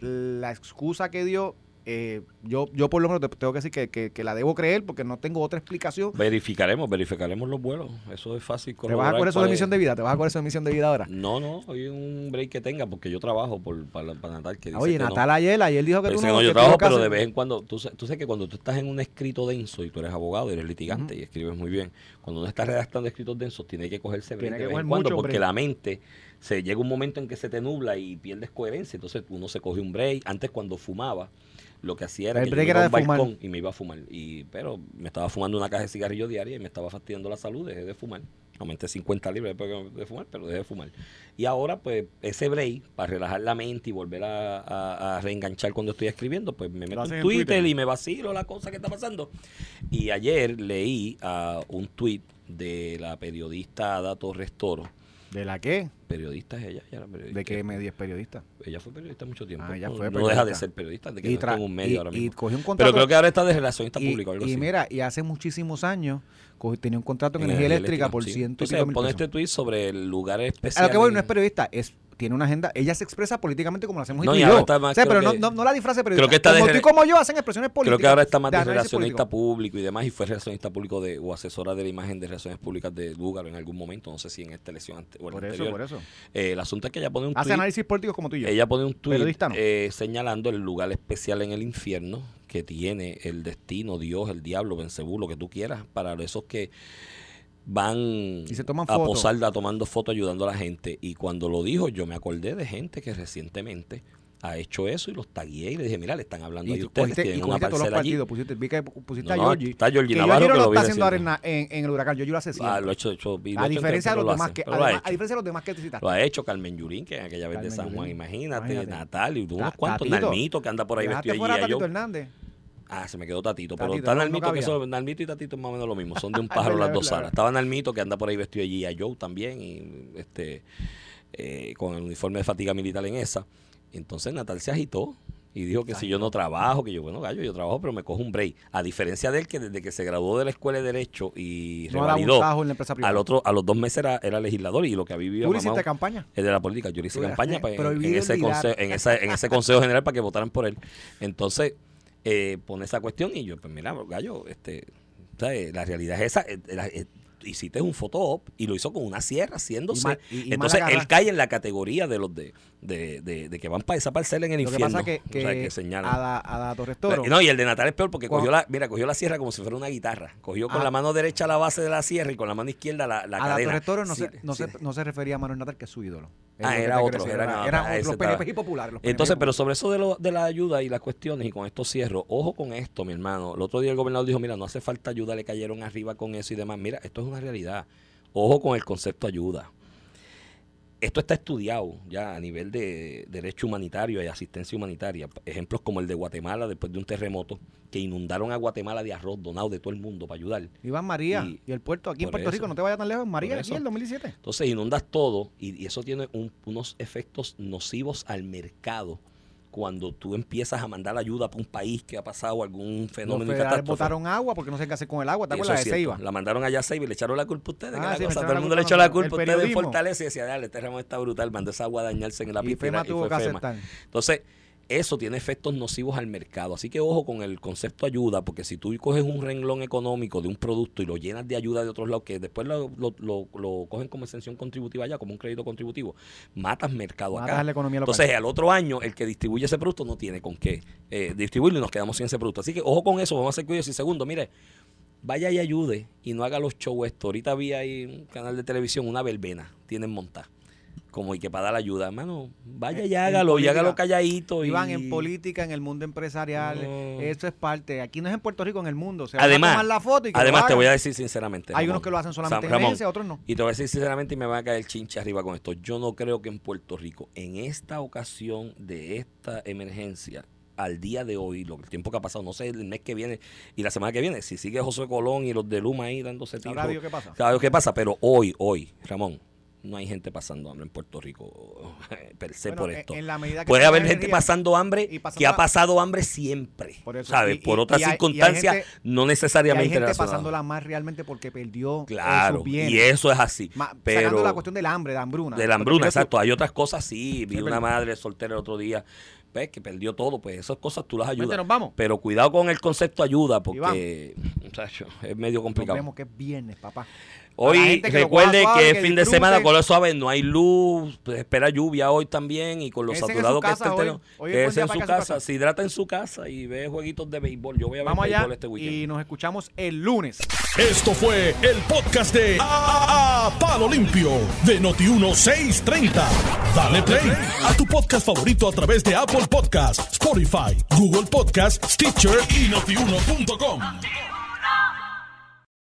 la excusa que dio, eh, yo, yo por lo menos te tengo que decir que, que- que la debo creer porque no tengo otra explicación. Verificaremos, verificaremos los vuelos. Eso es fácil. ¿Te vas a emisión de vida? ¿Te vas a eso de emisión de vida ahora? No, no, hoy es un break que tenga porque yo trabajo por, para, para Natal. Que dice Oye, que no. Natal ayer, ayer dijo que Pero tú no, no, yo trabajo, pero de vez en cuando, tú, tú sabes que cuando tú estás en un escrito denso y tú eres abogado y eres litigante y escribes muy bien, cuando uno está redactando escritos densos tiene que cogerse break Tiene de que vez coger en cuando porque break. la mente se llega un momento en que se te nubla y pierdes coherencia, entonces uno se coge un break. Antes cuando fumaba, lo que hacía era El que yo break me iba era a un de fumar. balcón y me iba a fumar. Y, pero me estaba fumando una caja de cigarrillos diaria y me estaba fastidiando la salud, dejé de fumar. Aumenté 50 libras después de fumar, pero dejé de fumar. Y ahora, pues, ese break, para relajar la mente y volver a, a- a reenganchar cuando estoy escribiendo, pues me meto en en Twitter, y me vacilo la cosa que está pasando. Y ayer leí a un tweet de la periodista Ada Torres Toro. ¿De la qué? Periodista es ella, ella era periodista. ¿De qué medio es periodista? Ella fue periodista mucho tiempo. Ah, ella no, fue no periodista. deja de ser periodista, de que Y no en un medio y- ahora y mismo. cogió un contrato- Pero creo que ahora está de relacionista Y, público, algo y así. mira, y hace muchísimos años tenía un contrato en En energía eléctrica por sí. ciento y pone este tweet sobre el lugar especial. A lo que voy, no es periodista, es tiene una agenda. Ella se expresa políticamente como lo hacemos No, y yo. está más, O sea, creo pero no, no, no la disfrace periodista. creo que está de como tú y como yo hacen expresiones políticas. Creo que ahora está más de relacionista público y demás, y fue relacionista público de, o asesora de la imagen de relaciones públicas de Lugaro en algún momento, no sé si en esta elección o en Por eso, por eso. Eh, el asunto es que ella pone un Hace tweet, análisis políticos como tú y yo. ella pone un tweet no. eh, señalando el lugar especial en el infierno que tiene el destino, Dios, el diablo, Benzebú, lo que tú quieras, para esos que van se toman a fotos. posar tomando fotos ayudando a la gente. Y cuando lo dijo, yo me acordé de gente que recientemente ha hecho eso y los tagué y le dije, mira, le están hablando y, ustedes, cogiste, y tienen una cogiste todos los parcela allí. partidos. Pusiste, vi que pusiste No, a no, Georgie. está Georgie que Navarro no que lo lo está haciendo ahora en, en, el huracán. Georgie lo hace siempre. Ah, lo ha hecho, hecho y a diferencia de los lo demás que además- a diferencia de los demás que te citaste. Lo ha hecho Carmen Yurín, que en aquella vez de San Juan, imagínate, Imagínate. Natal y unos cuantos. Nalmito que anda por ahí vestido a allí Tatito. Hernández. Ah, se me quedó Tatito, pero está Nalmito, que eso, Nalmito y Tatito es más o menos lo mismo, son de un pájaro las dos alas. Estaba Nalmito que anda por ahí vestido allí, a Joe también, y este eh, con el uniforme de fatiga militar en esa. Entonces Natal se agitó y dijo que si yo no trabajo, que yo, bueno, gallo, yo trabajo, pero me cojo un break. A diferencia de él, que desde que se graduó de la escuela de Derecho y No ha revalidó, en la empresa al otro, a los dos meses era, era legislador y lo que había vivido ¿Tú le hiciste campaña? es de la política. Yo le hice campaña eras pa- en, en ese consejo, en, esa, en ese consejo general para que votaran por él. Entonces, eh, pone esa cuestión y yo, pues mira, gallo, este, ¿sabes? la realidad es esa. eh, eh, hiciste un photo op y lo hizo con una sierra haciéndose. Y mal- y- y mal Entonces, él cae en la categoría de los de, de, de, de que van para esa parcela en el Lo que infierno. pasa que, o sea, que señalan. Ada, Ada Torres Toro. No, y el de Natal es peor porque cogió la, mira, cogió la sierra como si fuera una guitarra. Cogió con Ah. la mano derecha la base de la sierra y con la mano izquierda la, la Ada cadena. Torres Toro no, Sí, se, no, sí. se, no se refería a Manuel Natal, que es su ídolo. Ah, era otro, era era- los ese PNP y populares. Entonces, pero sobre eso de, lo, de la ayuda y las cuestiones, y con esto cierro, ojo con esto, mi hermano. El otro día el gobernador dijo, mira, no hace falta ayuda, le cayeron arriba con eso y demás. Mira, esto es una realidad. Ojo con el concepto ayuda. Esto está estudiado ya a nivel de derecho humanitario y asistencia humanitaria. Ejemplos como el de Guatemala después de un terremoto que inundaron a Guatemala de arroz donado de todo el mundo para ayudar. Iván María y- y, el puerto aquí en Puerto eso. Rico, no te vayas tan lejos, María, aquí en el 2017. Entonces inundas todo y, y eso tiene un- unos efectos nocivos al mercado cuando tú empiezas a mandar ayuda para un país que ha pasado algún Los fenómeno federales catástrofe. botaron agua porque no sé qué hacer con el agua. ¿Te acuerdas de. Ceiba? La mandaron allá a Seiba y le echaron la culpa a ustedes. Ah, sí, todo el mundo le echó la culpa a ustedes de periodismo. Fortaleza y decía, dale, este ramo está brutal, mandó esa agua a dañarse en la Y FEMA y tuvo fue que FEMA. Entonces, eso tiene efectos nocivos al mercado. Así que ojo con el concepto ayuda, porque si tú coges un renglón económico de un producto y lo llenas de ayuda de otros lados, que después lo, lo- lo- lo cogen como exención contributiva allá, como un crédito contributivo, matas mercado Matas acá. la economía local. Entonces, al otro año, el que distribuye ese producto no tiene con qué eh, distribuirlo y nos quedamos sin ese producto. Así que ojo con eso, vamos a ser cuidadosos. Y segundo, mire, vaya y ayude y no haga los shows esto. Ahorita vi ahí un canal de televisión, una verbena, tienen montada. Como y que para dar ayuda, hermano, vaya y En- en hágalo, y hágalo calladito. Y... Iván, en política, en el mundo empresarial, No. eso es parte. Aquí no es en Puerto Rico, en el mundo. Se Además, van a tomar la foto y que además te voy a decir sinceramente. Hay Ramón. unos que lo hacen solamente en Ramón, emergencia, otros no. Y te voy a decir sinceramente y me va a caer el chinche arriba con esto. Yo no creo que en Puerto Rico, en esta ocasión de esta emergencia, al día de hoy, lo, el tiempo que ha pasado, no sé el mes que viene y la semana que viene, si sigue José Colón y los de Luma ahí dándose tiros. Sabrá Dios qué pasa. Sabrá Dios qué pasa, pero hoy, hoy, Ramón, no hay gente pasando hambre en Puerto Rico per se Bueno, por esto. en la medida que Puede haber gente pasando hambre pasando que ha pasado hambre siempre, Por eso, ¿sabes? y- por otras circunstancias, no Y hay necesariamente gente pasándola más realmente porque perdió eh, Claro, bienes. y eso es así. Ma- pero sacando la cuestión del hambre, de la hambruna. de la hambruna, exacto. Hay otras cosas, sí. Vi una madre soltera el otro día, pues, que perdió todo. Pues esas cosas tú las ayudas. Vente, nos vamos. Pero cuidado con el concepto ayuda, porque muchacho, es medio Nos complicado. vemos que es viernes, papá. Hoy que recuerde suave, que es que fin de disfrute. semana, con lo suave, no hay luz, pues, espera lluvia hoy también y con lo saturado que está el terreno. Hoy es en su casa, se hidrata en su casa y ve jueguitos de béisbol. Yo voy a ver Vamos allá béisbol este weekend. y nos escuchamos el lunes. Esto fue el podcast de A, Palo Limpio de Noti1630. Dale play a tu podcast favorito a través de Apple Podcasts, Spotify, Google Podcasts, Stitcher y notiuno.com.